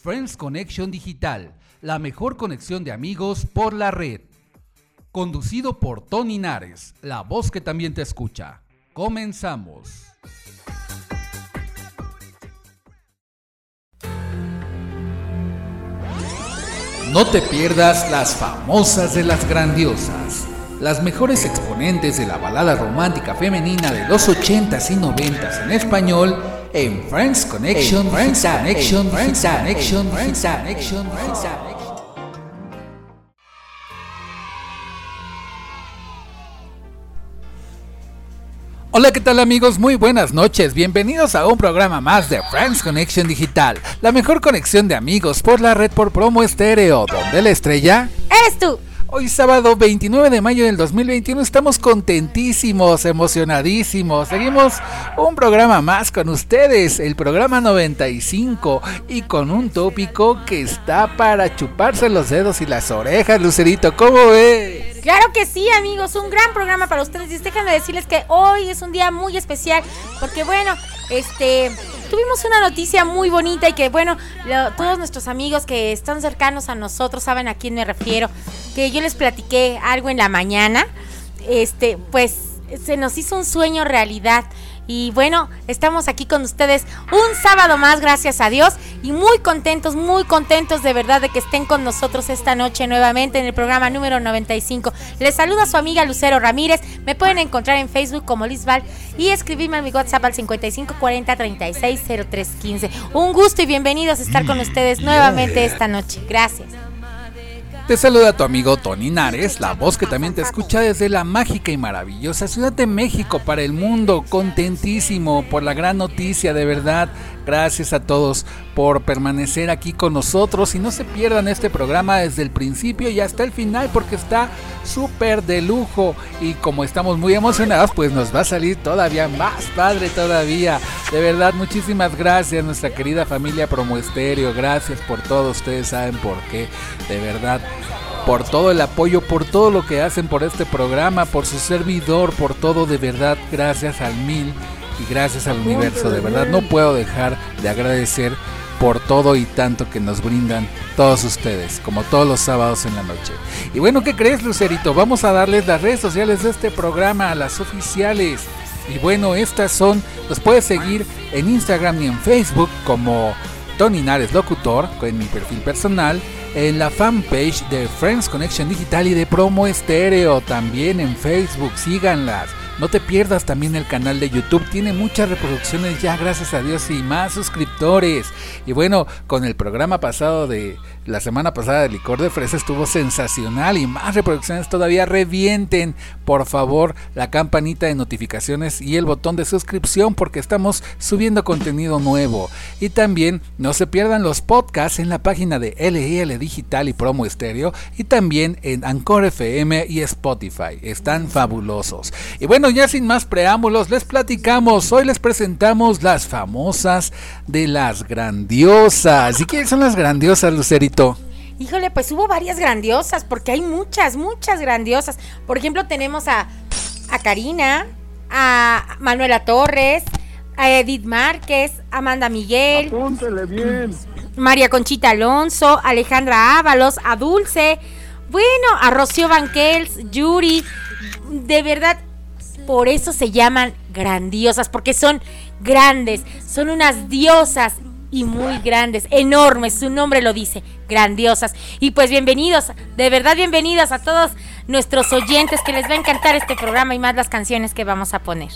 Friends Connection Digital, la mejor conexión de amigos por la red. Conducido por Tony Nares, la voz que también te escucha. Comenzamos. No te pierdas las famosas de las grandiosas, las mejores exponentes de la balada romántica femenina de los 80s y 90s en español en Friends Connection, Friends Connection, Friends Connection, Friends Connection, Friends Connection. Hola, ¿qué tal amigos? Muy buenas noches. Bienvenidos a un programa más de Friends Connection Digital, la mejor conexión de amigos por la red por promo estéreo, donde la estrella eres tú. Hoy sábado 29 de mayo del 2021 estamos contentísimos, emocionadísimos. Seguimos un programa más con ustedes, el programa 95 y con un tópico que está para chuparse los dedos y las orejas, Lucerito. ¿Cómo ves? Claro que sí, amigos, un gran programa para ustedes. Y déjenme decirles que hoy es un día muy especial porque bueno, este tuvimos una noticia muy bonita y que bueno, todos nuestros amigos que están cercanos a nosotros saben a quién me refiero, que yo les platiqué algo en la mañana, este, pues se nos hizo un sueño realidad. Y bueno, estamos aquí con ustedes un sábado más, gracias a Dios. Y muy contentos, muy contentos de verdad de que estén con nosotros esta noche nuevamente en el programa número 95. Les saluda su amiga Lucero Ramírez. Me pueden encontrar en Facebook como Lizval y escribirme a mi WhatsApp al 5540 360315. Un gusto y bienvenidos a estar con ustedes nuevamente esta noche. Gracias. Te saluda tu amigo Tony Nares, la voz que también te escucha desde la mágica y maravillosa Ciudad de México para el mundo. Contentísimo por la gran noticia, de verdad. Gracias a todos por permanecer aquí con nosotros y no se pierdan este programa desde el principio y hasta el final porque está súper de lujo. Y como estamos muy emocionados pues nos va a salir todavía más padre todavía. De verdad muchísimas gracias nuestra querida familia Promo Estéreo, gracias por todo, ustedes saben por qué, de verdad por todo el apoyo, por todo lo que hacen por este programa, por su servidor, por todo de verdad, gracias al mil y gracias al universo. De verdad no puedo dejar de agradecer por todo y tanto que nos brindan todos ustedes, como todos los sábados en la noche. Y bueno, ¿qué crees, Lucerito? Vamos a darles las redes sociales de este programa, las oficiales. Y bueno, estas son, los puedes seguir en Instagram y en Facebook como Tony Nares Locutor, en mi perfil personal, en la fanpage de Friends Connection Digital y de Promo Estéreo, también en Facebook, síganlas. No te pierdas también el canal de YouTube, tiene muchas reproducciones ya, gracias a Dios, y más suscriptores. Y bueno, con el programa pasado de la semana pasada de Licor de Fresa estuvo sensacional y más reproducciones todavía revienten. Por favor, la campanita de notificaciones y el botón de suscripción porque estamos subiendo contenido nuevo. Y también no se pierdan los podcasts en la página de LIL Digital y Promo Estéreo y también en Anchor FM y Spotify. Están fabulosos. Y bueno, ya sin más preámbulos, les platicamos. Hoy les presentamos las famosas de las grandiosas. ¿Y quiénes son las grandiosas, Lucerito? Híjole, pues hubo varias grandiosas, porque hay muchas, muchas grandiosas. Por ejemplo, tenemos a, a Karina, a Manuela Torres, a Edith Márquez, Amanda Miguel, bien. María Conchita Alonso, Alejandra Ábalos, a Dulce, bueno, a Rocío Banquels, Yuri. De verdad, por eso se llaman grandiosas, porque son grandes, son unas diosas y muy grandes, enormes, su nombre lo dice, grandiosas. Y pues bienvenidos, de verdad bienvenidos a todos nuestros oyentes que les va a encantar este programa y más las canciones que vamos a poner.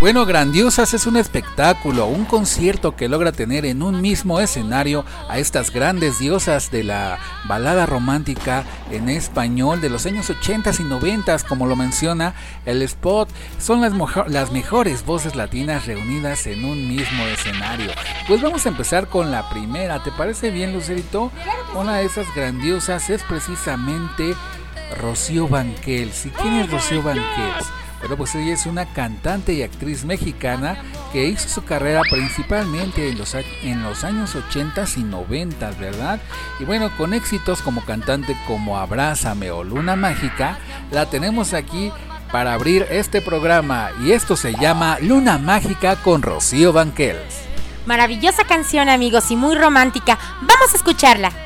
Bueno, Grandiosas es un espectáculo, un concierto que logra tener en un mismo escenario a estas grandes diosas de la balada romántica en español de los años 80 y 90, como lo menciona el spot. Son las, mejores voces latinas reunidas en un mismo escenario. Pues vamos a empezar con la primera, ¿te parece bien, Lucerito? Una de esas grandiosas es precisamente Rocío Banquels. ¿Y quién es Rocío Banquels? Pero pues ella es una cantante y actriz mexicana que hizo su carrera principalmente en los, en los años 80 y 90, ¿verdad? Y bueno, con éxitos como cantante como Abrázame o Luna Mágica, la tenemos aquí para abrir este programa y esto se llama Luna Mágica con Rocío Banquels. Maravillosa canción amigos y muy romántica. Vamos a escucharla.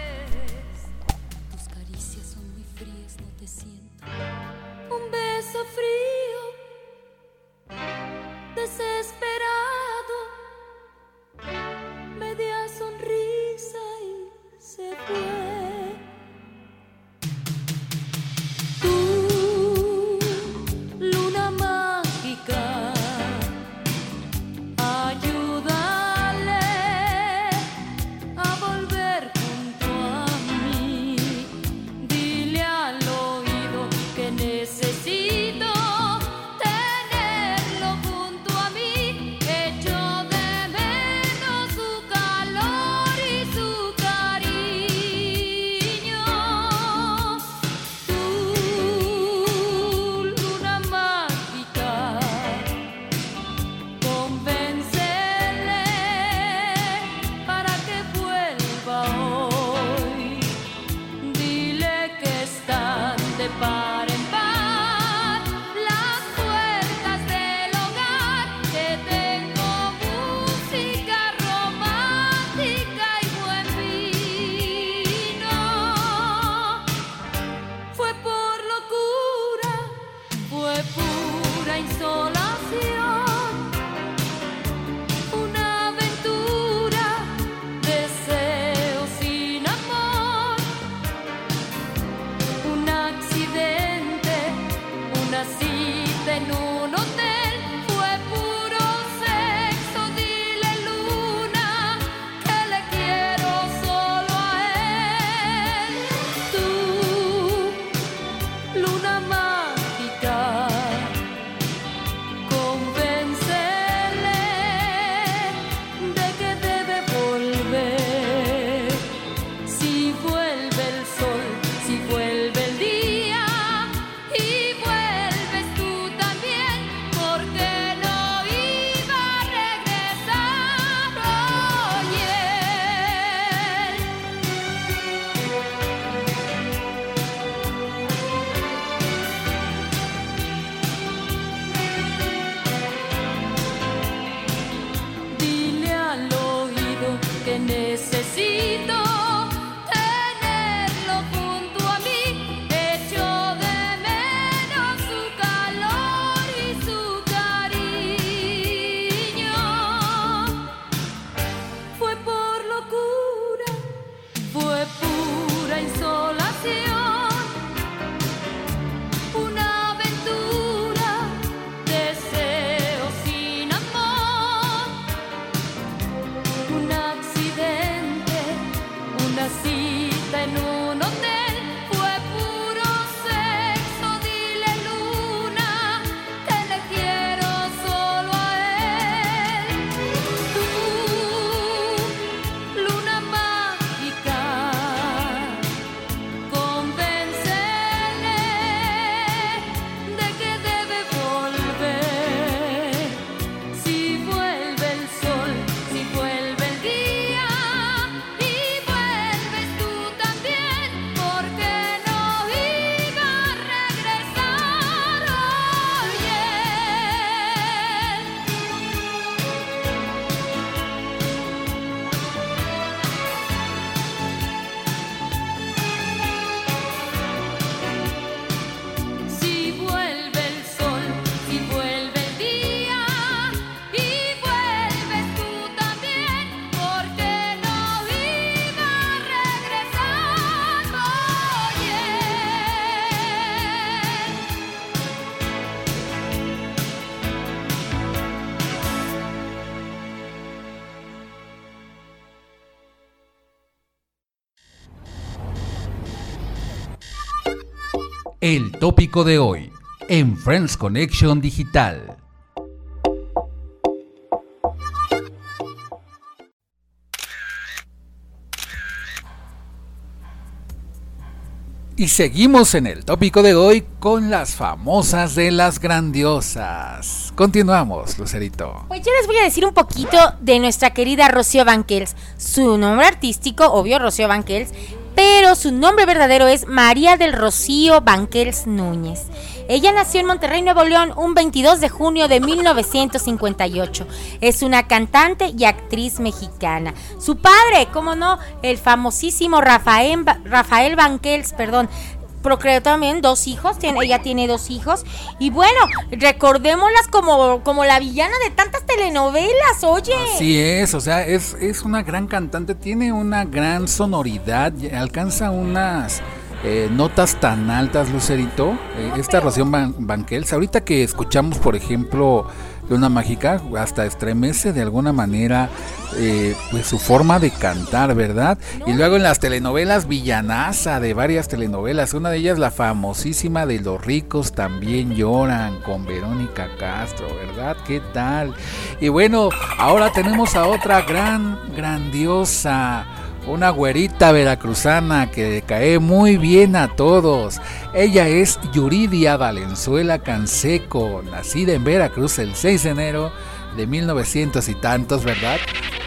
El tópico de hoy en Friends Connection Digital. Y seguimos en el tópico de hoy con las famosas de las grandiosas. Continuamos, Lucerito. Pues yo les voy a decir un poquito de nuestra querida Rocío Banquels. Su nombre artístico, obvio, Rocío Banquels, pero su nombre verdadero es María del Rocío Banquels Núñez. Ella nació en Monterrey, Nuevo León, un 22 de junio de 1958. Es una cantante y actriz mexicana. Su padre, cómo no, el famosísimo Rafael, Rafael Banquels, perdón, procreó también dos hijos, tiene, ella tiene dos hijos. Y bueno, recordémoslas como, como la villana de tantas telenovelas, oye. Así es, o sea, es, es una gran cantante, tiene una gran sonoridad, alcanza unas eh, notas tan altas, Lucerito. Eh, esta Ración Banquels, ahorita que escuchamos, por ejemplo, Luna Mágica, hasta estremece de alguna manera eh, pues su forma de cantar, ¿verdad? Y luego en las telenovelas Villanaza, de varias telenovelas, una de ellas la famosísima de Los ricos también lloran con Verónica Castro, ¿verdad? ¿Qué tal? Y bueno, ahora tenemos a otra gran, grandiosa una güerita veracruzana que cae muy bien a todos. Ella es Yuridia Valenzuela Canseco, nacida en Veracruz el 6 de enero de 1900 y tantos, ¿verdad?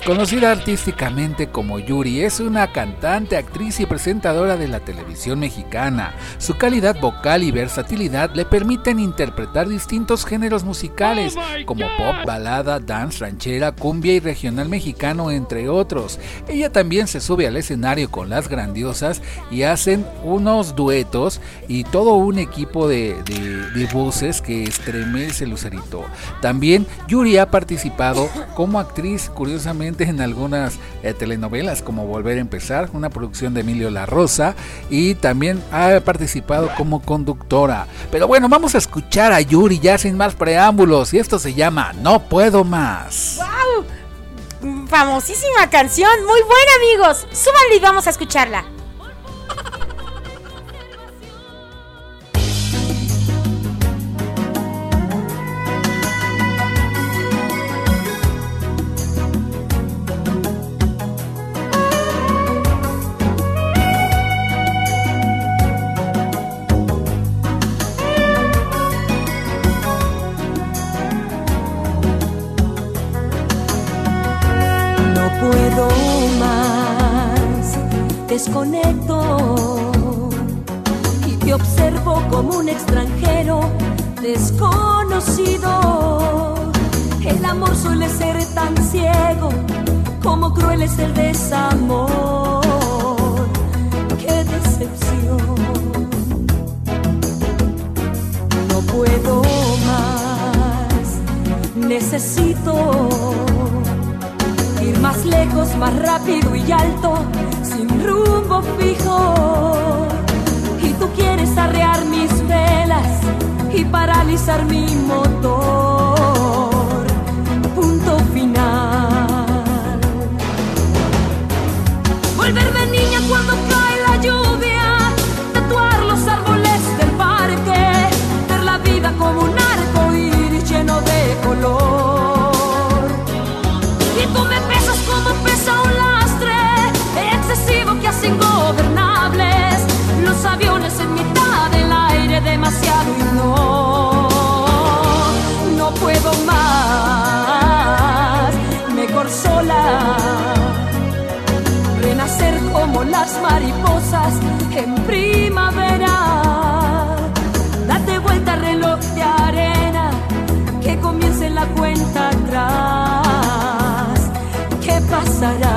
Conocida artísticamente como Yuri, es una cantante, actriz y presentadora de la televisión mexicana. Su calidad vocal y versatilidad le permiten interpretar distintos géneros musicales, oh como pop, balada, dance, ranchera, cumbia y regional mexicano, entre otros. Ella también se sube al escenario con las grandiosas y hacen unos duetos y todo un equipo de, voces que estremece Lucerito. También Yuri ha participado como actriz, curiosamente, en algunas eh, telenovelas como Volver a empezar, una producción de Emilio La Rosa y también ha participado como conductora. Pero bueno, vamos a escuchar a Yuri ya sin más preámbulos y esto se llama No puedo más. ¡Wow! Famosísima canción, muy buena amigos. Súbanle y vamos a escucharla. Desconecto y te observo como un extranjero desconocido. El amor suele ser tan ciego como cruel es el desamor. Qué decepción. No puedo más, necesito ir más lejos, más rápido y alto sin rumbo fijo. Y tú quieres arrear mis velas y paralizar mi motor. Punto final. Volverme niña cuando cae la lluvia, tatuar los árboles del parque, ver la vida como un arco iris lleno de color. Demasiado y no, no puedo más, mejor sola, renacer como las mariposas en primavera, date vuelta reloj de arena, que comience la cuenta atrás, ¿qué pasará?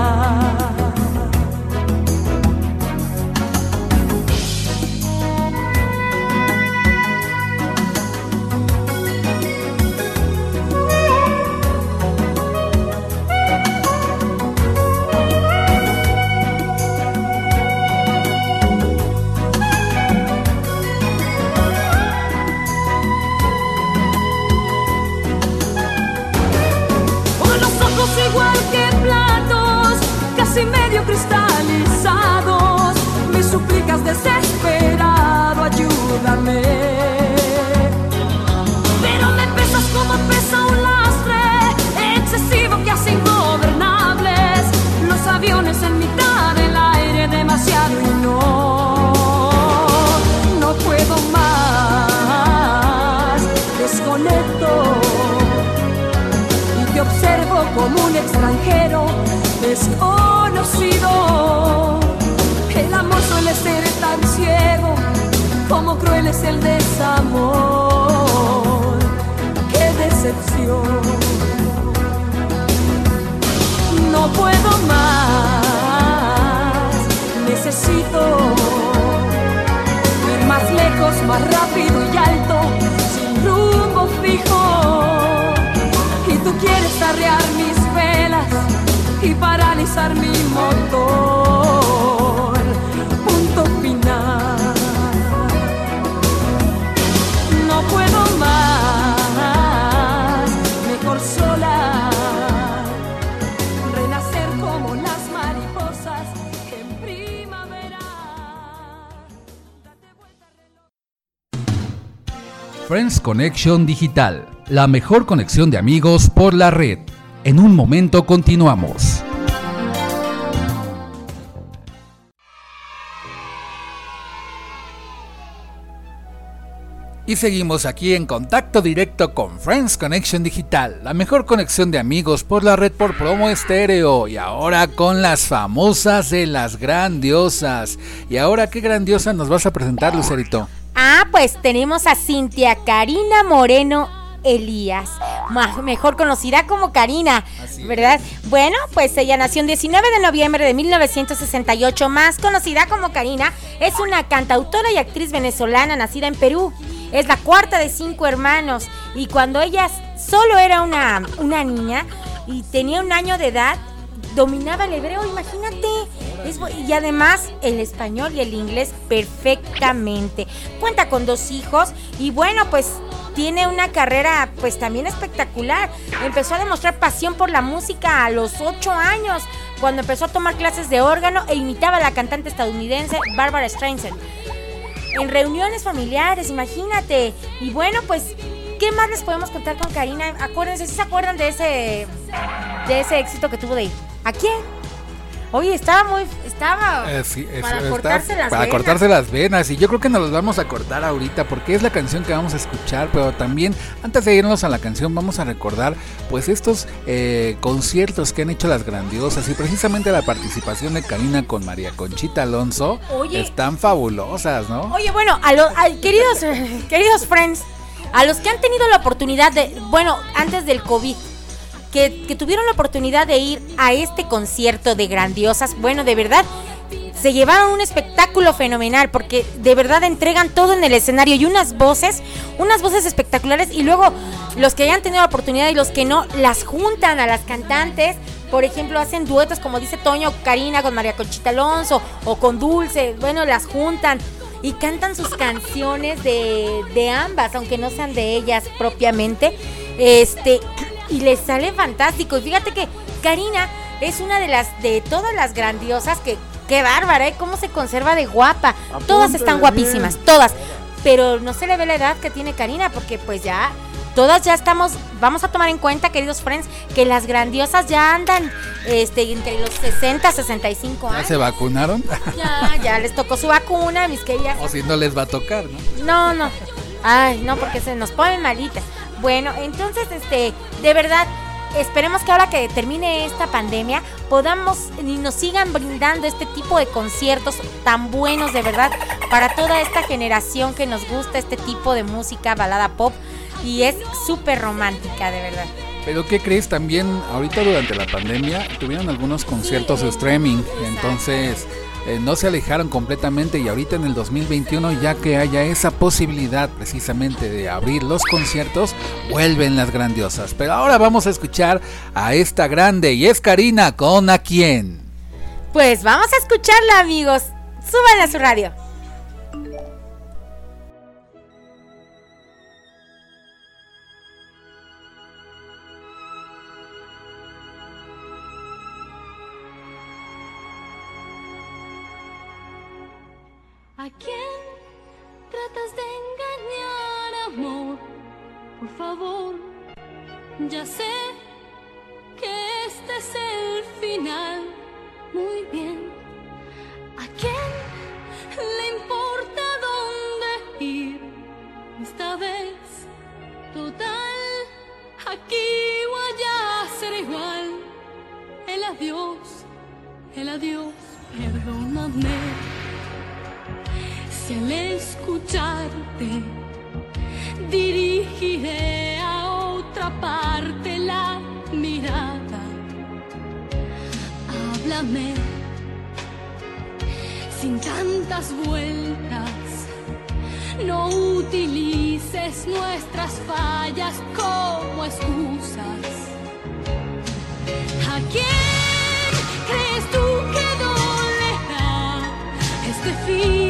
Es el desamor. ¡Qué decepción! No puedo más, necesito ir más lejos, más rápido y alto, sin rumbo fijo. Y tú quieres arrear mis velas y paralizar mi motor. Friends Connection Digital, la mejor conexión de amigos por la red. En un momento continuamos. Y seguimos aquí en contacto directo con Friends Connection Digital, la mejor conexión de amigos por la red por promo estéreo. Y ahora con las famosas de las grandiosas. Y ahora, ¿qué grandiosa nos vas a presentar, Lucerito? Ah, pues tenemos a Cintia Karina Moreno Elías, mejor conocida como Karina. ¿verdad? Bueno, pues ella nació el 19 de noviembre de 1968, más conocida como Karina, es una cantautora y actriz venezolana nacida en Perú. Es la cuarta de cinco hermanos y cuando ella solo era una, una niña y tenía un año de edad, dominaba el hebreo, imagínate. Y además el español y el inglés perfectamente. Cuenta con dos hijos y bueno, pues tiene una carrera pues también espectacular. Empezó a demostrar pasión por la música a los ocho años, cuando empezó a tomar clases de órgano e imitaba a la cantante estadounidense Barbara Streisand. En reuniones familiares, imagínate. Y bueno, pues, ¿qué más les podemos contar con Karina? Acuérdense, ¿sí se acuerdan de ese, de ese éxito que tuvo de ir? ¿A quién? Oye, estaba muy, estaba Eh, sí, para está- cortarse las para venas. cortarse las venas y yo creo que nos los vamos a cortar ahorita porque es la canción que vamos a escuchar pero también antes de irnos a la canción vamos a recordar pues estos eh, conciertos que han hecho las grandiosas y precisamente la participación de Karina con María Conchita Alonso Oye. están fabulosas ¿no? Oye, bueno, a los queridos, queridos friends, a los que han tenido la oportunidad de, bueno, antes del COVID, que, tuvieron la oportunidad de ir a este concierto de grandiosas, bueno, de verdad, se llevaron un espectáculo fenomenal porque de verdad entregan todo en el escenario y unas voces, unas voces espectaculares y luego los que hayan tenido la oportunidad y los que no, las juntan a las cantantes. Por ejemplo, hacen duetos como dice Toño, Karina con María Conchita Alonso o con Dulce, bueno, las juntan y cantan sus canciones de, de ambas, aunque no sean de ellas propiamente. Este, y les sale fantástico. Y fíjate que Karina es una de las de todas las grandiosas que qué bárbara, ¿eh? Cómo se conserva de guapa. Todas están guapísimas, todas. Pero no se le ve la edad que tiene Karina porque pues ya todas ya estamos, vamos a tomar en cuenta, queridos friends, que las grandiosas ya andan este entre los 60, 65 ¿Ya años. se vacunaron? Ya, ya les tocó su vacuna, mis queridas. o si no les va a tocar ¿no? No, no. Ay, no, porque se nos ponen malitas. Bueno, entonces, este, de verdad, esperemos que ahora que termine esta pandemia, podamos y nos sigan brindando este tipo de conciertos tan buenos, de verdad, para toda esta generación que nos gusta este tipo de música, balada pop, y es súper romántica, de verdad. Pero ¿qué crees? También ahorita durante la pandemia tuvieron algunos conciertos de streaming, entonces eh, no se alejaron completamente y ahorita en el 2021 ya que haya esa posibilidad precisamente de abrir los conciertos, vuelven las grandiosas. Pero ahora vamos a escuchar a esta grande y es Karina con a quién. Pues vamos a escucharla, amigos. Súbanla a su radio. De engañar, amor? Por favor, ya sé que este es el final. Muy bien. ¿A quién le importa dónde ir? Esta vez, total, aquí o allá será igual. adiós, el adiós, perdóname. Si al escucharte dirigiré a otra parte la mirada, háblame sin tantas vueltas. No utilices nuestras fallas como excusas. ¿A quién crees tú que dolerá este fin?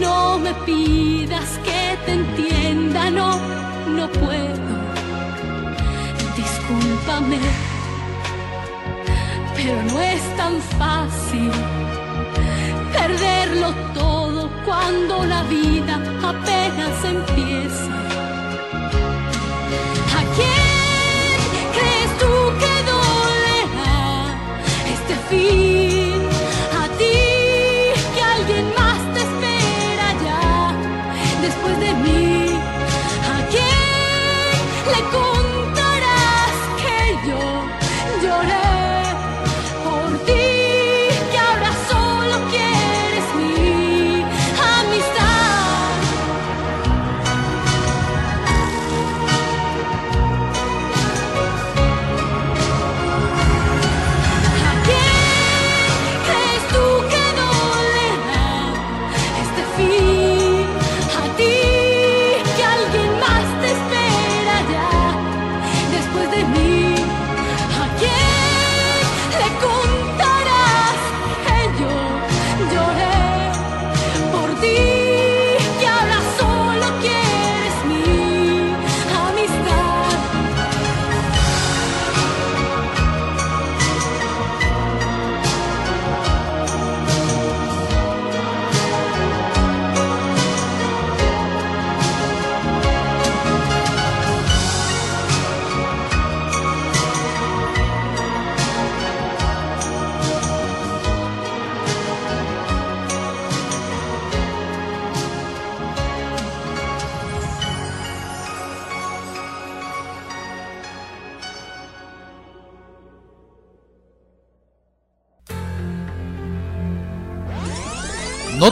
No me pidas que te entienda, no, no puedo. Discúlpame, pero no es tan fácil perderlo todo cuando la vida apenas empieza. ¿A quién crees tú que dolerá este fin?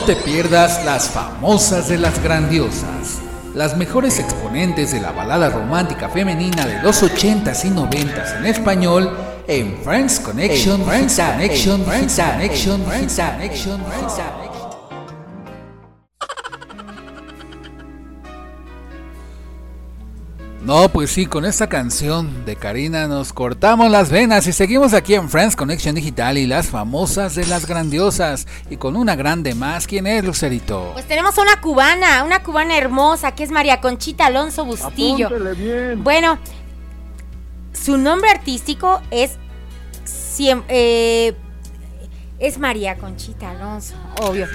No te pierdas las famosas de las grandiosas, las mejores exponentes de la balada romántica femenina de los 80s y 90s en español en Friends Connection, Friends Connection, Friends Connection, Friends Connection, Friends Connection. No, pues sí, con esta canción de Karina nos cortamos las venas y seguimos aquí en Friends Connection Digital y las famosas de las grandiosas y con una grande más. ¿Quién es, Lucerito? Pues tenemos a una cubana, una cubana hermosa que es María Conchita Alonso Bustillo. Apúntele bien. Bueno, su nombre artístico es eh, es María Conchita Alonso, obvio.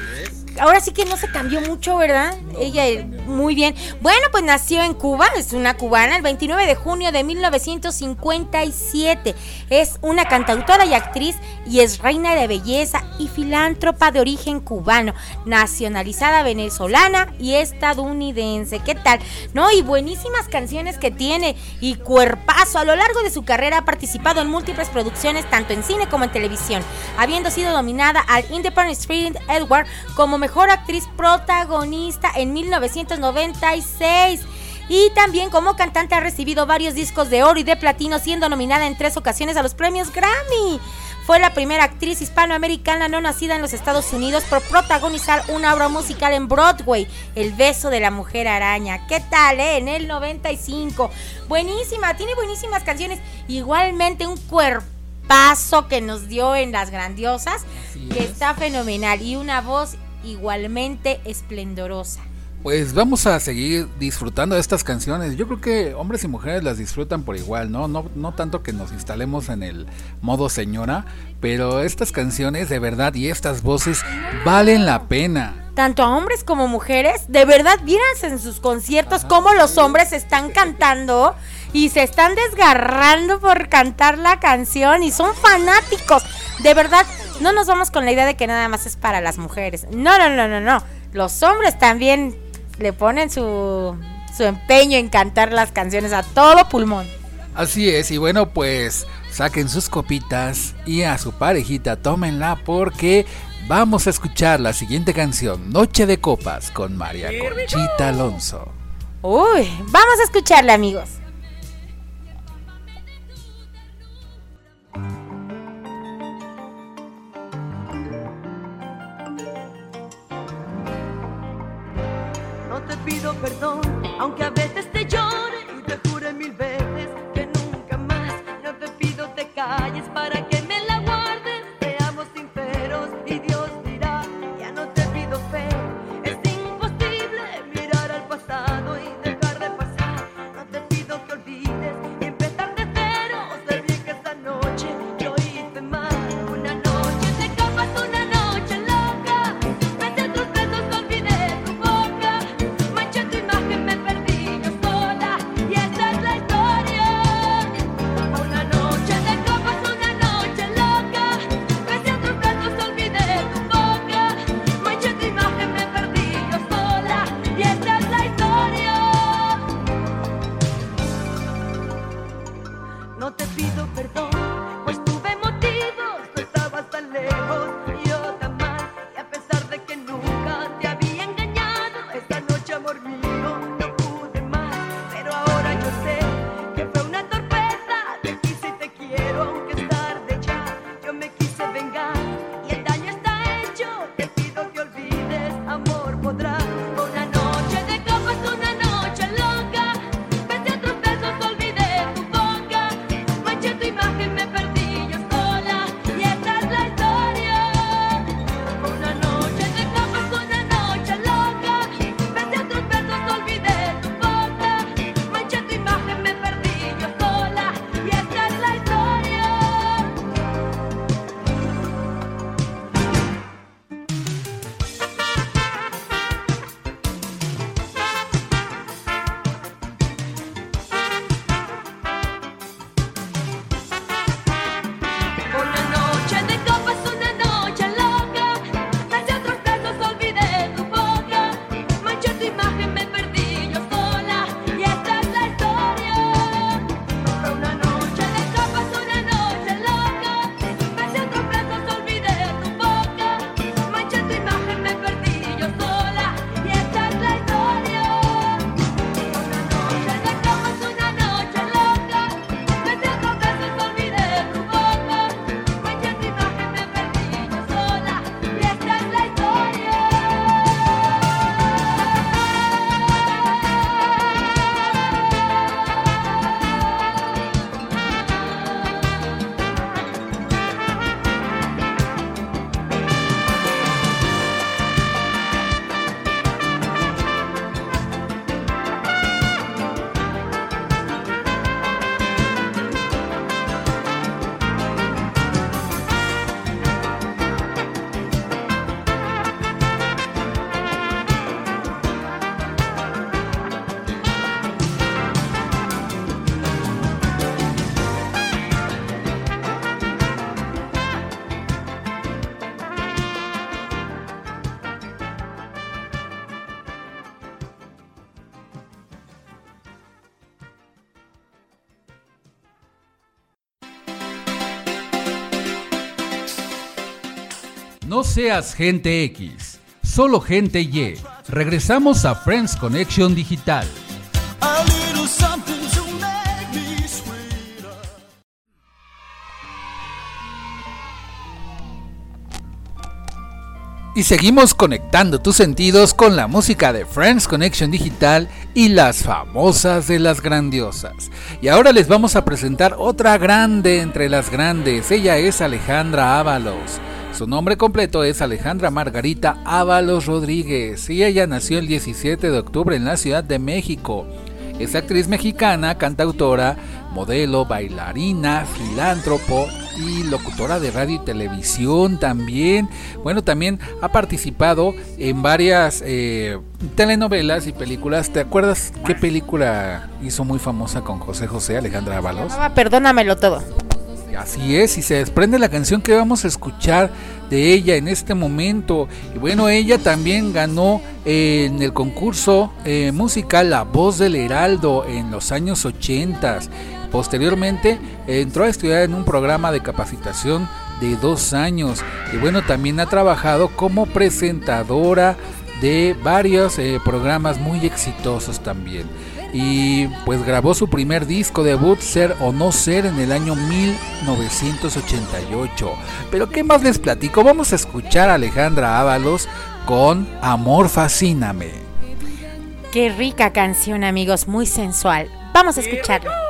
Ahora sí que no se cambió mucho, ¿verdad? Ella eh, muy bien. Bueno, pues nació en Cuba, es una cubana, el 29 de junio de 1957. Es una cantautora y actriz y es reina de belleza y filántropa de origen cubano, nacionalizada venezolana y estadounidense. ¿Qué tal? ¿No? Y buenísimas canciones que tiene y cuerpazo. A lo largo de su carrera ha participado en múltiples producciones, tanto en cine como en televisión, habiendo sido nominada al Independent Spirit Edward como mejor actriz protagonista en 1996. Y también como cantante ha recibido varios discos de oro y de platino, siendo nominada en tres ocasiones a los premios Grammy. Fue la primera actriz hispanoamericana no nacida en los Estados Unidos por protagonizar una obra musical en Broadway, El beso de la mujer araña. ¿Qué tal, eh? En el 95. Buenísima, tiene buenísimas canciones. Igualmente un cuerpazo que nos dio en Las Grandiosas, Así que es. está fenomenal. Y una voz igualmente esplendorosa. pues vamos a seguir disfrutando de estas canciones. Yo creo que hombres y mujeres las disfrutan por igual, ¿no? No, no tanto que nos instalemos en el modo señora, pero estas canciones de verdad y estas voces valen la pena. Tanto a hombres como mujeres, de verdad, víranse en sus conciertos cómo los hombres están cantando y se están desgarrando por cantar la canción y son fanáticos. De verdad, no nos vamos con la idea de que nada más es para las mujeres. No, no, no, no, no. Los hombres también le ponen su, su empeño en cantar las canciones a todo pulmón. Así es, y bueno, pues saquen sus copitas y a su parejita tómenla porque vamos a escuchar la siguiente canción, Noche de Copas, con María Conchita Alonso. Uy, vamos a escucharla amigos. Pido perdón, aunque a veces te llore y te jure mil veces que nunca más. No te pido te calles para que seas gente X, solo gente Y. Regresamos a Friends Connection Digital. Y seguimos conectando tus sentidos con la música de Friends Connection Digital y las famosas de las grandiosas. Y ahora les vamos a presentar otra grande entre las grandes. Ella es Alejandra Ábalos. Su nombre completo es Alejandra Margarita Ábalos Rodríguez y ella nació el 17 de octubre en la Ciudad de México. Es actriz mexicana, cantautora, modelo, bailarina, filántropo y locutora de radio y televisión también. Bueno, también ha participado en varias eh, telenovelas y películas. ¿Te acuerdas qué película hizo muy famosa con José José, Alejandra? Mamá, perdónamelo todo. Así es, y se desprende la canción que vamos a escuchar de ella en este momento. Y bueno, ella también ganó eh, en el concurso eh, musical La Voz del Heraldo en los años 80. Posteriormente entró a estudiar en un programa de capacitación de dos años. Y bueno, también ha trabajado como presentadora de varios eh, programas muy exitosos también y pues grabó su primer disco debut Ser o No Ser en el año 1988. Pero ¿qué más les platico? Vamos a escuchar a Alejandra Ábalos con Amor Fascíname. Qué rica canción, amigos, muy sensual. Vamos a escucharla.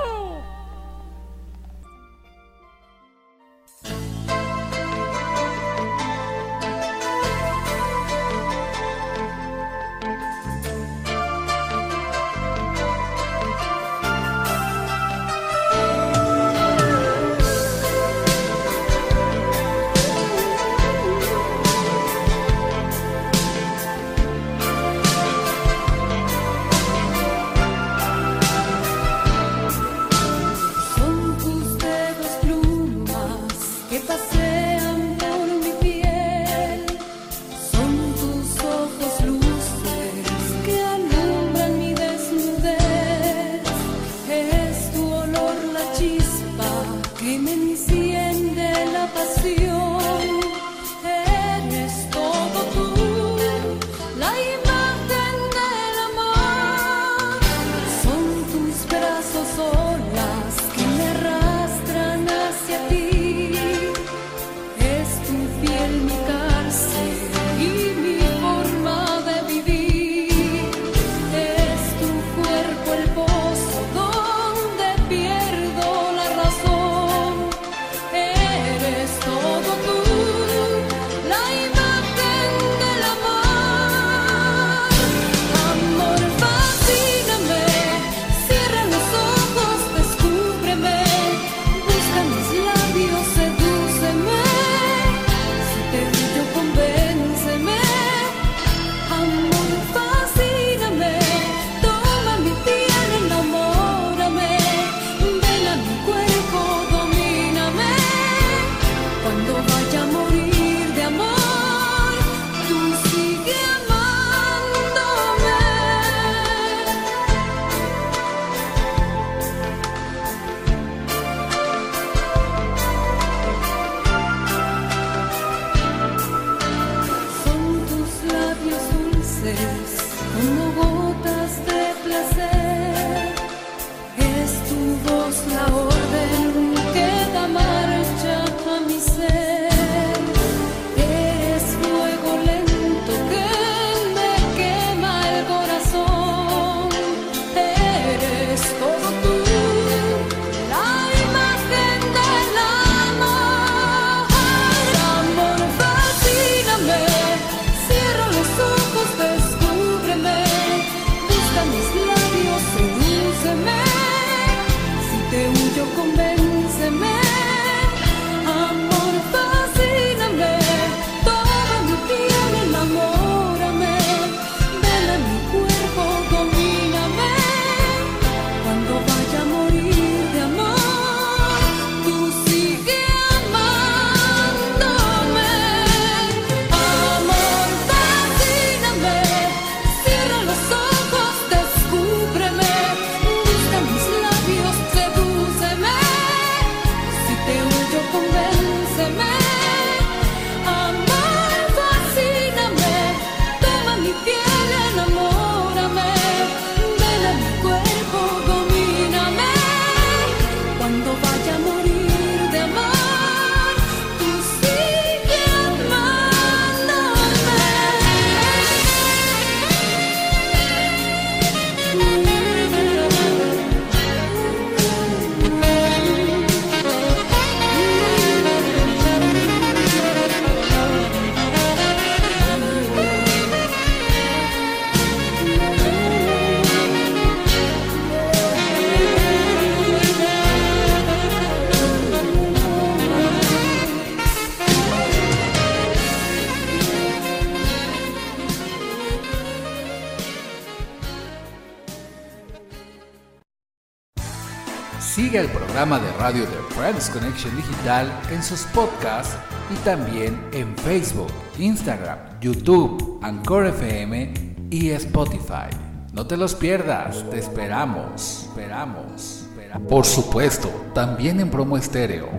Programa de radio de Friends Connection Digital en sus podcasts y también en Facebook, Instagram, YouTube, Anchor FM y Spotify. No te los pierdas, te esperamos, esperamos. esperamos. Por supuesto, también en promo estéreo.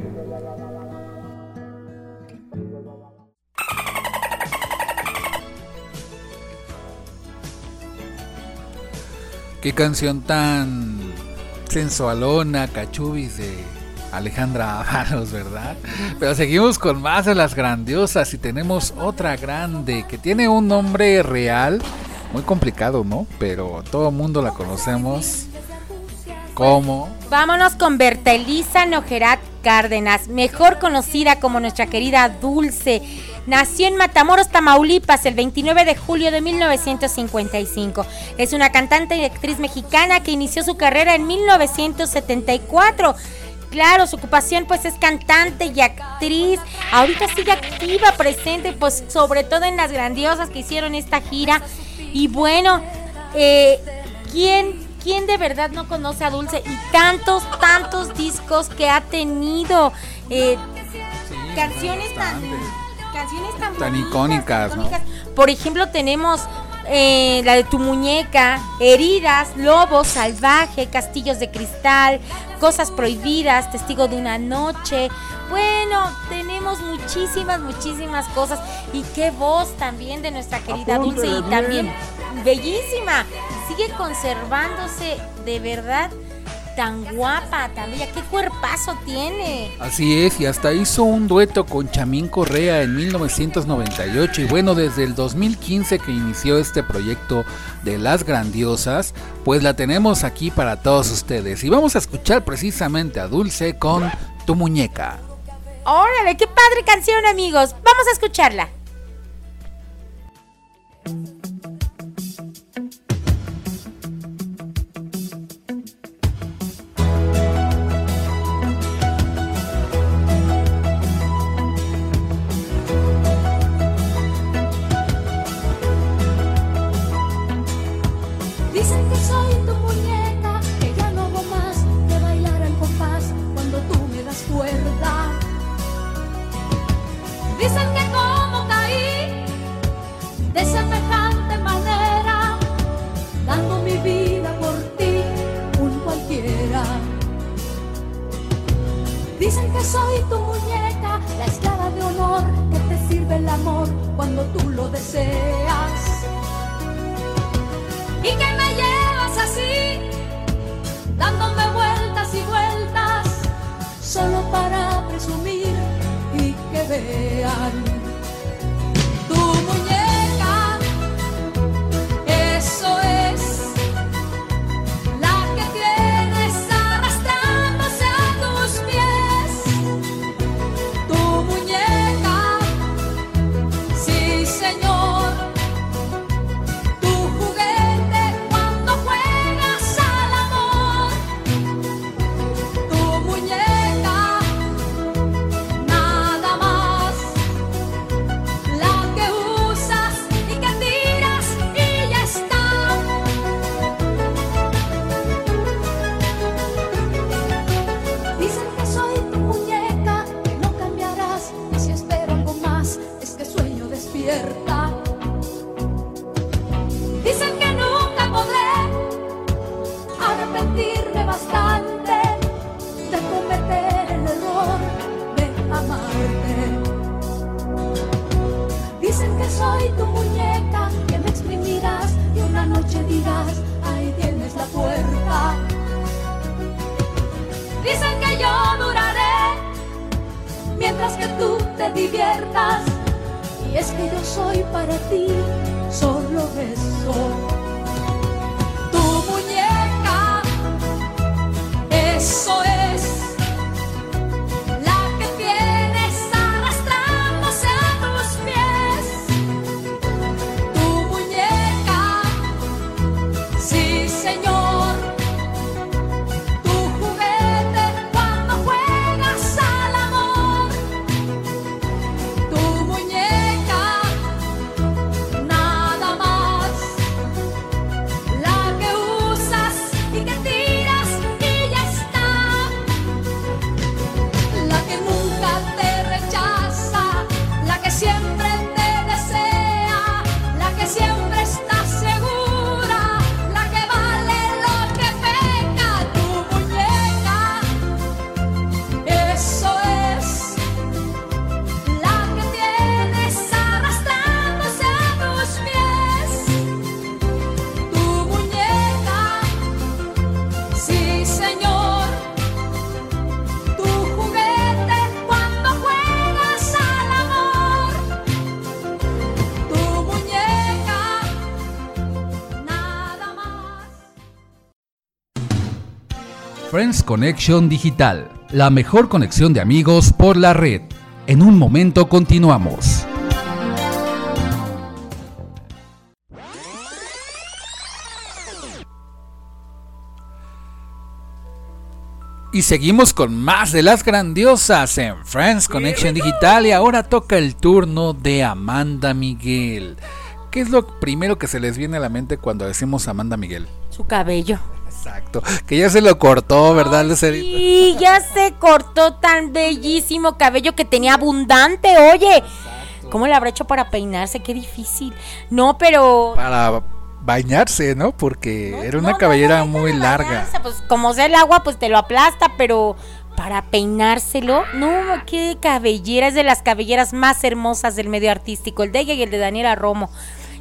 Qué canción tan sensualona, cachubis de Alejandra Ábalos, ¿verdad? Pero seguimos con más de las grandiosas y tenemos otra grande que tiene un nombre real, muy complicado, ¿no? Pero todo el mundo la conocemos como... Vámonos con Bertelisa Nojerat Cárdenas, mejor conocida como nuestra querida Dulce. Nació en Matamoros, Tamaulipas, el 29 de julio de 1955. Es una cantante y actriz mexicana que inició su carrera en 1974. Claro, su ocupación pues es cantante y actriz. Ahorita sigue activa, presente, pues sobre todo en las grandiosas que hicieron esta gira. Y bueno, eh, ¿quién, ¿quién de verdad no conoce a Dulce? Y tantos, tantos discos que ha tenido. eh, canciones tan canciones tan, Tan bonitas, icónicas, tan ¿no? icónicas. Por ejemplo, tenemos eh, la de tu muñeca, heridas, lobo salvaje, castillos de cristal, cosas prohibidas, testigo de una noche. Bueno, tenemos muchísimas, muchísimas cosas. Y qué voz también de nuestra querida Dulce y también bellísima. Sigue conservándose de verdad tan guapa, tan bella. ¿Qué cuerpazo tiene? Así es, y hasta hizo un dueto con Chamín Correa en 1998 y bueno, desde el 2015 que inició este proyecto de Las Grandiosas, pues la tenemos aquí para todos ustedes y vamos a escuchar precisamente a Dulce con Tu Muñeca. Órale, qué padre canción, amigos. Vamos a escucharla. Soy tu muñeca, la esclava de honor que te sirve el amor cuando tú lo deseas. Y que me llevas así, dándome vueltas y vueltas, solo para presumir y que vean Friends Connection Digital, la mejor conexión de amigos por la red. En un momento continuamos. Y seguimos con más de las grandiosas en Friends Connection Digital y ahora toca el turno de Amanda Miguel. ¿Qué es lo primero que se les viene a la mente cuando decimos Amanda Miguel? Su cabello. Exacto, que ya se lo cortó, ¿verdad, Lucerito? Sí, ya se cortó tan bellísimo cabello que tenía abundante. Oye, ¿cómo le habrá hecho para peinarse? Qué difícil. No, pero. Para bañarse, ¿no? Porque No, era una no, cabellera no, muy larga. bañarse, Pues como sea el agua, pues te lo aplasta, pero para peinárselo, no, qué cabellera, es de las cabelleras más hermosas del medio artístico, el de ella y el de Daniela Romo.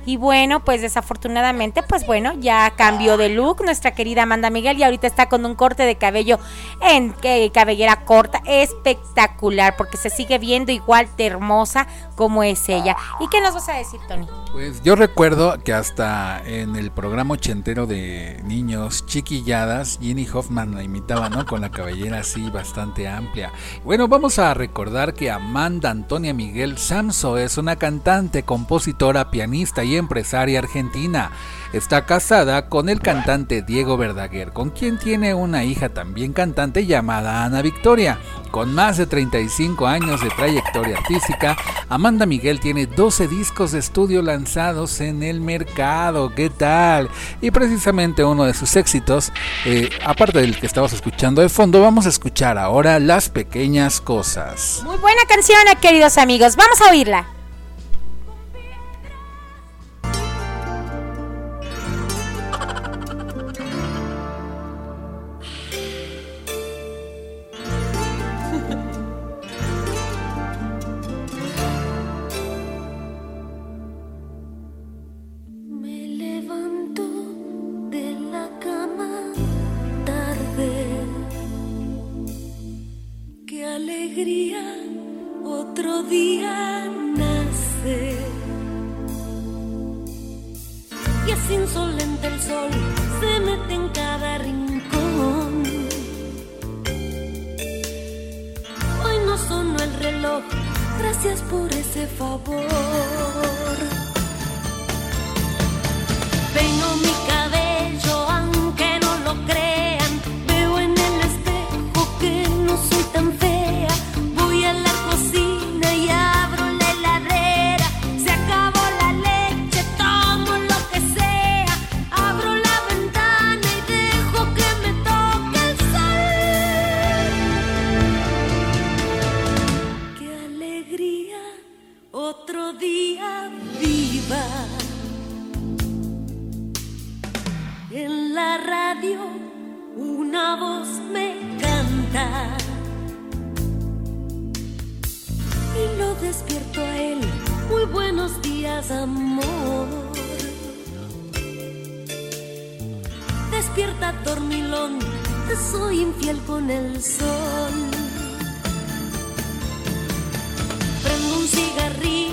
Y bueno, pues desafortunadamente, pues bueno, ya cambió de look nuestra querida Amanda Miguel y ahorita está con un corte de cabello en eh, cabellera corta, espectacular, porque se sigue viendo igual de hermosa como es ella. ¿Y qué nos vas a decir, Tony? Pues yo recuerdo que hasta en el programa ochentero de niños chiquilladas, Ginny Hoffman la imitaba, ¿no? Con la cabellera así bastante amplia. Bueno, vamos a recordar que Amanda Antonia Miguel Samso es una cantante, compositora, pianista y empresaria argentina. Está casada con el cantante Diego Verdaguer, con quien tiene una hija también cantante llamada Ana Victoria. Con más de 35 años de trayectoria artística, Amanda Miguel tiene 12 discos de estudio lanzados en el mercado. ¿Qué tal? Y precisamente uno de sus éxitos, eh, aparte del que estamos escuchando de fondo, vamos a escuchar ahora Las Pequeñas Cosas. Muy buena canción, queridos amigos. Vamos a oírla. Buenos días, amor. Despierta, dormilón, te soy infiel con el sol. Prendo un cigarrillo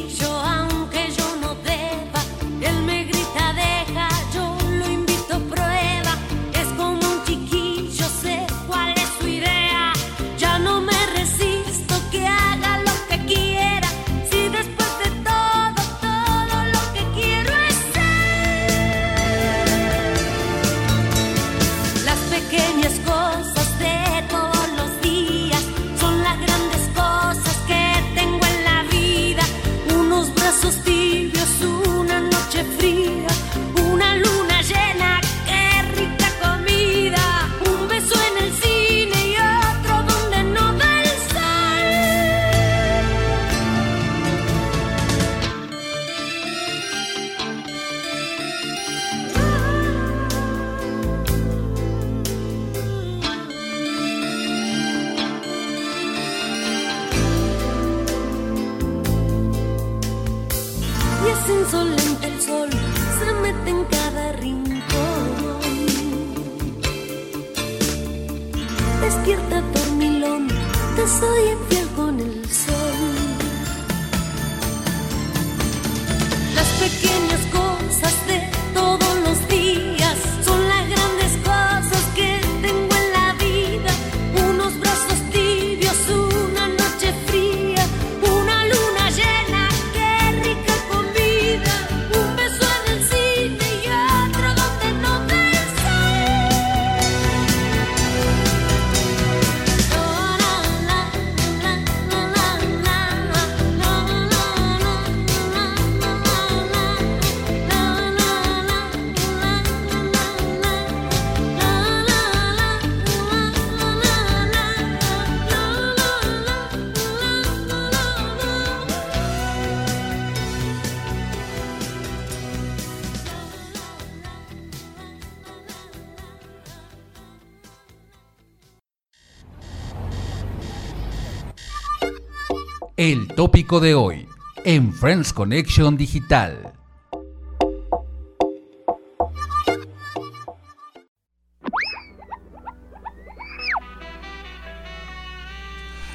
tópico de hoy en Friends Connection Digital.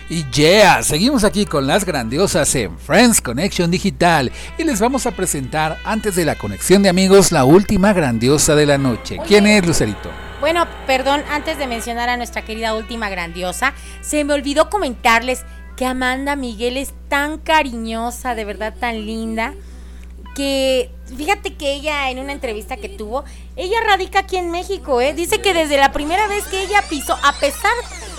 Y yeah, seguimos aquí con las grandiosas en Friends Connection Digital y les vamos a presentar antes de la conexión de amigos la última grandiosa de la noche. ¿Quién es Lucerito? Bueno, perdón, antes de mencionar a nuestra querida última grandiosa, se me olvidó comentarles que Amanda Miguel es tan cariñosa, de verdad tan linda, que fíjate que ella en una entrevista que tuvo, ella radica aquí en México, ¿eh? Dice que desde la primera vez que ella pisó, a pesar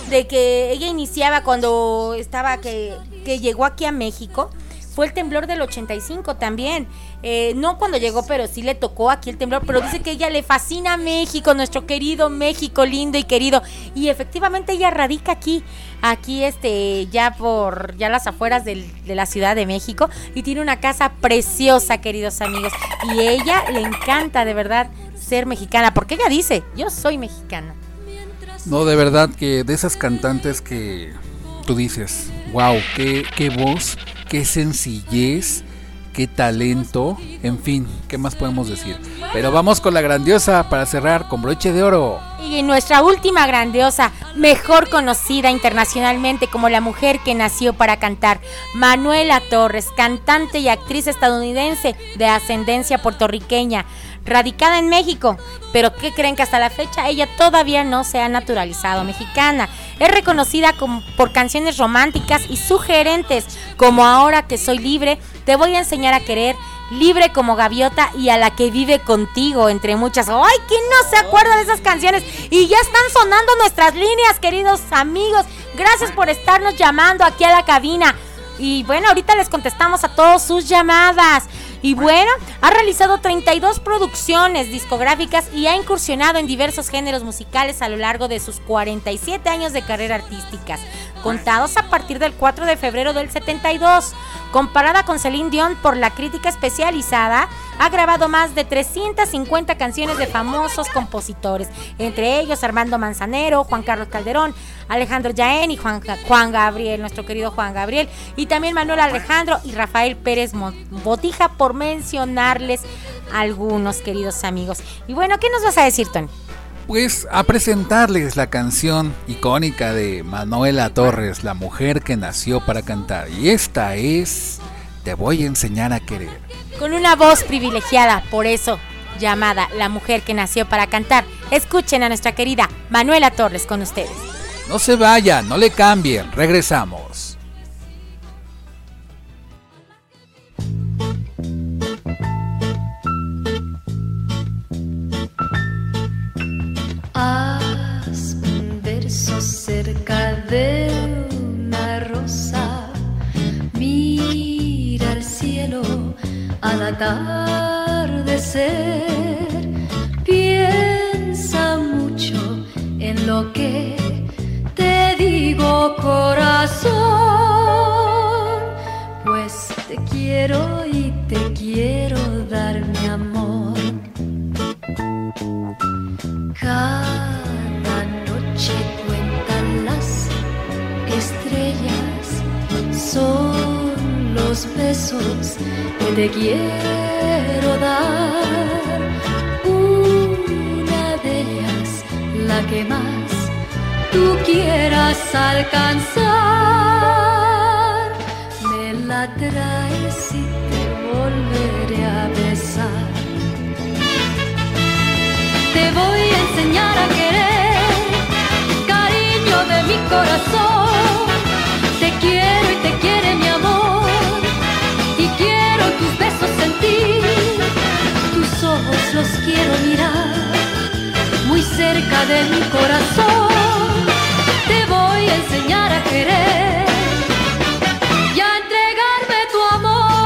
de que ella iniciaba cuando estaba, que, que llegó aquí a México, fue el temblor del 85 también. Eh, no cuando llegó, pero sí le tocó aquí el temblor. Pero dice que ella le fascina México, nuestro querido México lindo y querido. Y efectivamente ella radica aquí, aquí este, ya por, ya las afueras de la Ciudad de México. Y tiene una casa preciosa, queridos amigos. Y ella le encanta de verdad ser mexicana, porque ella dice, yo soy mexicana. No, de verdad que de esas cantantes que tú dices, wow, qué, voz, qué sencillez, qué talento, en fin, ¿qué más podemos decir? Pero vamos con la grandiosa para cerrar con broche de oro. Y nuestra última grandiosa, mejor conocida internacionalmente como la mujer que nació para cantar, Manuela Torres, cantante y actriz estadounidense de ascendencia puertorriqueña, radicada en México. Pero ¿qué creen que hasta la fecha ella todavía no se ha naturalizado mexicana? Es reconocida como- por canciones románticas y sugerentes como Ahora que soy libre, te voy a enseñar a querer, libre como gaviota y a la que vive contigo, entre muchas. ¡Ay, quién no se acuerda de esas canciones! Y ya están sonando nuestras líneas, queridos amigos. Gracias por estarnos llamando aquí a la cabina. Y bueno, ahorita les contestamos a todas sus llamadas. Y bueno, ha realizado 32 producciones discográficas y ha incursionado en diversos géneros musicales a lo largo de sus 47 años de carrera artísticas, contados a partir del 4 de febrero del 72. Comparada con Celine Dion por la crítica especializada, ha grabado más de 350 canciones de famosos compositores, entre ellos Armando Manzanero, Juan Carlos Calderón, Alejandro Jaén y Juan, Juan Gabriel, nuestro querido Juan Gabriel, y también Manuel Alejandro y Rafael Pérez Botija, por mencionarles algunos queridos amigos. Y bueno, ¿qué nos vas a decir, Tony? Pues a presentarles la canción icónica de Manuela Torres, la mujer que nació para cantar. Y esta es Te voy a enseñar a querer. Con una voz privilegiada, por eso llamada La mujer que nació para cantar. Escuchen a nuestra querida Manuela Torres con ustedes. No se vayan, no le cambien, regresamos. Atardecer. Piensa mucho en lo que te digo, corazón. Pues te quiero y te quiero dar mi amor. Cada noche cuentan las estrellas, son los besos te quiero dar. Una de ellas, la que más tú quieras alcanzar, me la traes y te volveré a besar. Te voy a enseñar a querer, cariño de mi corazón. Los quiero mirar, muy cerca de mi corazón. Te voy a enseñar a querer y a entregarme tu amor.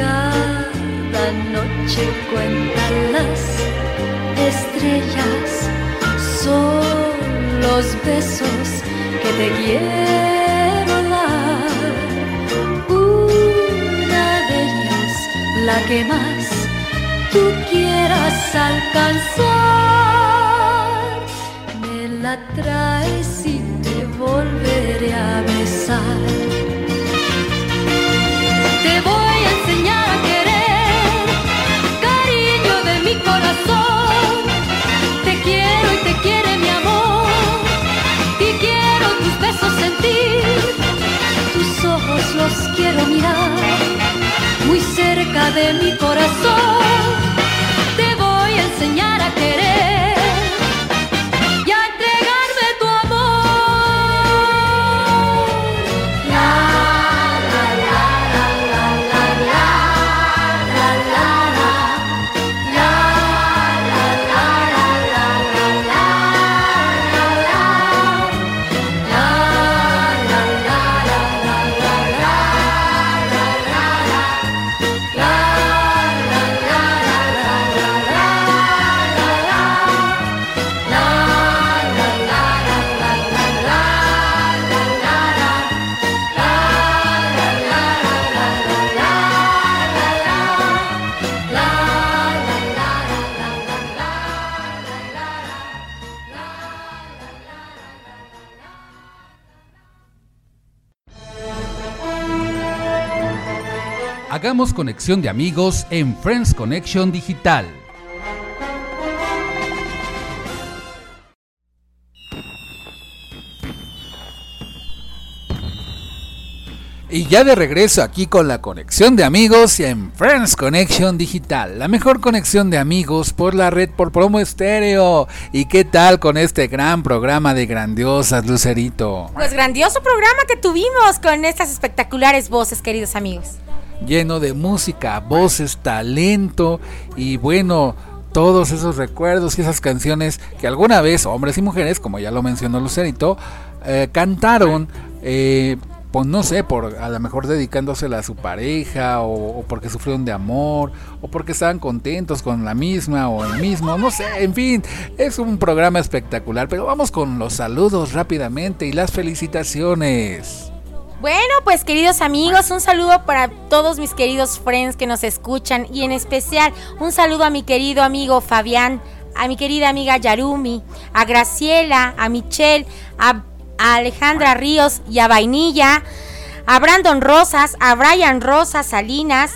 Cada noche cuentan las estrellas, son los besos que te quiero la que más tú quieras alcanzar, me la traes y te volveré a besar. Te voy a enseñar a querer, cariño de mi corazón. Te quiero y te quiere mi amor. Y quiero tus besos sentir, tus ojos los quiero mirar. Cerca de mi corazón, te voy a enseñar a querer Hagamos conexión de amigos en Friends Connection Digital. Y ya de regreso aquí con la conexión de amigos y en Friends Connection Digital, la mejor conexión de amigos por la red por promo estéreo. ¿Y qué tal con este gran programa de grandiosas, Lucerito? Pues grandioso programa que tuvimos con estas espectaculares voces, queridos amigos. Lleno de música, voces, talento y bueno, todos esos recuerdos y esas canciones que alguna vez hombres y mujeres, como ya lo mencionó Lucerito, eh, cantaron. eh, pues no sé, por a lo mejor dedicándosela a su pareja o, o porque sufrieron de amor o porque estaban contentos con la misma o el mismo, no sé, en fin, es un programa espectacular, pero vamos con los saludos rápidamente y las felicitaciones. Bueno, pues queridos amigos, un saludo para todos mis queridos friends que nos escuchan y en especial un saludo a mi querido amigo Fabián, a mi querida amiga Yarumi, a Graciela, a Michelle, a, a Alejandra Ríos y a Vainilla, a Brandon Rosas, a Brian Rosas Salinas,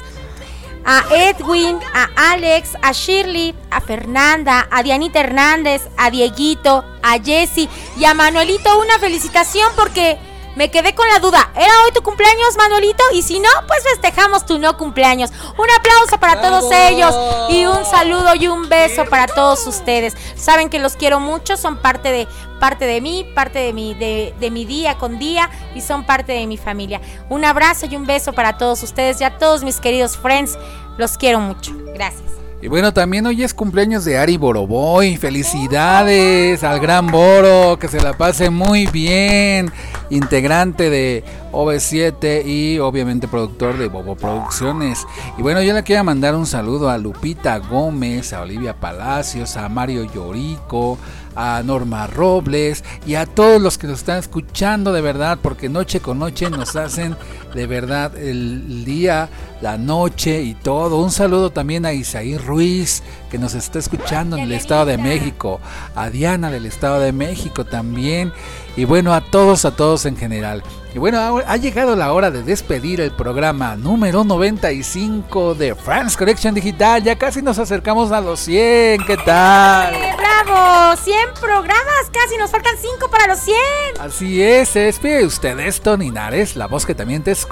a Edwin, a Alex, a Shirley, a Fernanda, a Dianita Hernández, a Dieguito, a Jesse y a Manuelito. Una felicitación porque me quedé con la duda. ¿Era hoy tu cumpleaños, Manuelito? Y si no, pues festejamos tu no cumpleaños. Un aplauso para todos ellos y un saludo y un beso para todos ustedes. Saben que los quiero mucho, son parte de parte de mí, parte de mi de, de mi día con día y son parte de mi familia. Un abrazo y un beso para todos ustedes y a todos mis queridos friends. Los quiero mucho. Gracias. Y bueno, también hoy es cumpleaños de Ari Boroboy. Felicidades al gran Boro, que se la pase muy bien. Integrante de OV7 y obviamente productor de Bobo Producciones. Y bueno, yo le quiero mandar un saludo a Lupita Gómez, a Olivia Palacios, a Mario Llorico, a Norma Robles y a todos los que nos están escuchando de verdad, porque noche con noche nos hacen de verdad el día, la noche y todo. Un saludo también a Isaí Ruiz, que nos está escuchando en el Estado de México, a Diana del Estado de México también, y bueno, a todos, a todos en general. Y bueno, ha llegado la hora de despedir el programa número 95 de France Collection Digital. Ya casi nos acercamos a los 100. ¿Qué tal? ¡Eh, ¡Bravo! 100 programas, casi nos faltan 5 para los 100. Así es, se despide ustedes, Tony Nares, la voz que también te escucha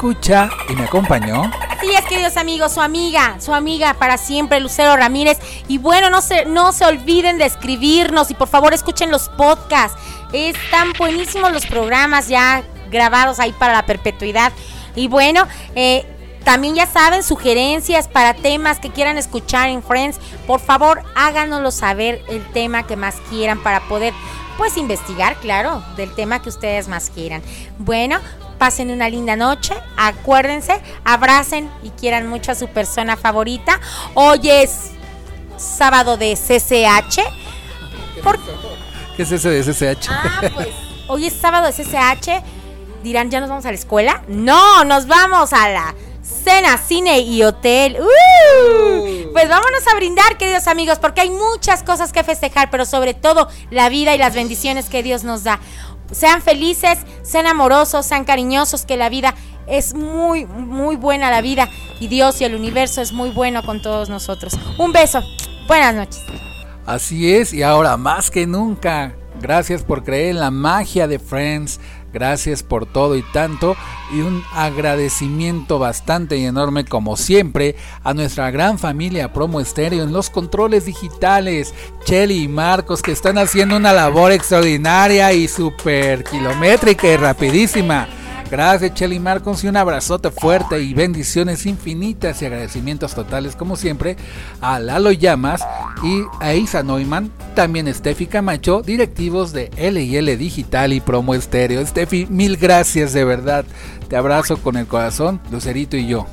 y me acompañó. Así es, queridos amigos, su amiga, su amiga para siempre, Lucero Ramírez. Y bueno, no se, no se olviden de escribirnos y por favor escuchen los podcasts. Están buenísimos los programas ya grabados ahí para la perpetuidad. Y bueno, eh, también ya saben, sugerencias para temas que quieran escuchar en Friends. Por favor, háganoslo saber el tema que más quieran para poder, pues, investigar, claro, del tema que ustedes más quieran. Bueno, pasen una linda noche. Acuérdense, abracen y quieran mucho a su persona favorita. Hoy es sábado de CCH. Por- ¿Qué es ese de SSH? Ah, pues hoy es sábado de CCH. Dirán, ¿ya nos vamos a la escuela? No, nos vamos a la cena, cine y hotel. ¡Uh! Pues vámonos a brindar, queridos amigos, porque hay muchas cosas que festejar, pero sobre todo la vida y las bendiciones que Dios nos da. sean felices, sean amorosos, sean cariñosos, que la vida es muy, muy buena la vida y Dios y el universo es muy bueno con todos nosotros. Un beso, buenas noches. Así es, y ahora más que nunca, gracias por creer en la magia de Friends, gracias por todo y tanto, y un agradecimiento bastante y enorme como siempre a nuestra gran familia Promo Estéreo en los controles digitales, Chelly y Marcos que están haciendo una labor extraordinaria y súper kilométrica y rapidísima. Gracias Chelly Marcos y un abrazote fuerte y bendiciones infinitas y agradecimientos totales como siempre a Lalo Llamas y a Isa Neumann, también Steffi Camacho, directivos de L&L Digital y Promo Estéreo. Steffi, mil gracias de verdad. Te abrazo con el corazón, Lucerito y yo.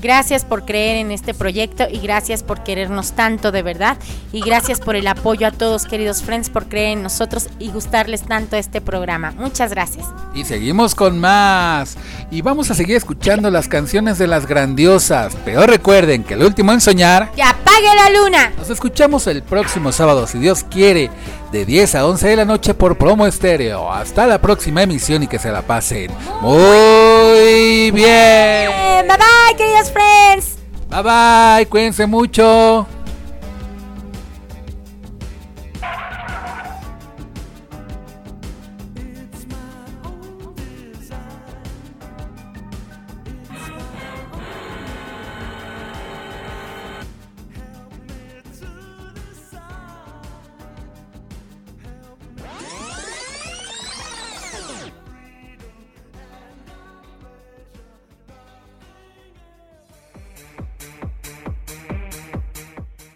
Gracias por creer en este proyecto y gracias por querernos tanto de verdad. Y gracias por el apoyo a todos, queridos friends, por creer en nosotros y gustarles tanto este programa. Muchas gracias. Y seguimos con más. Y vamos a seguir escuchando las canciones de las grandiosas. Pero recuerden que el último en soñar. ¡Que apague la luna! Nos escuchamos el próximo sábado, si Dios quiere, de 10 a 11 de la noche por Promo Estéreo. Hasta la próxima emisión y que se la pasen muy bien. Eh, bye bye, queridos friends. Bye bye, cuídense mucho.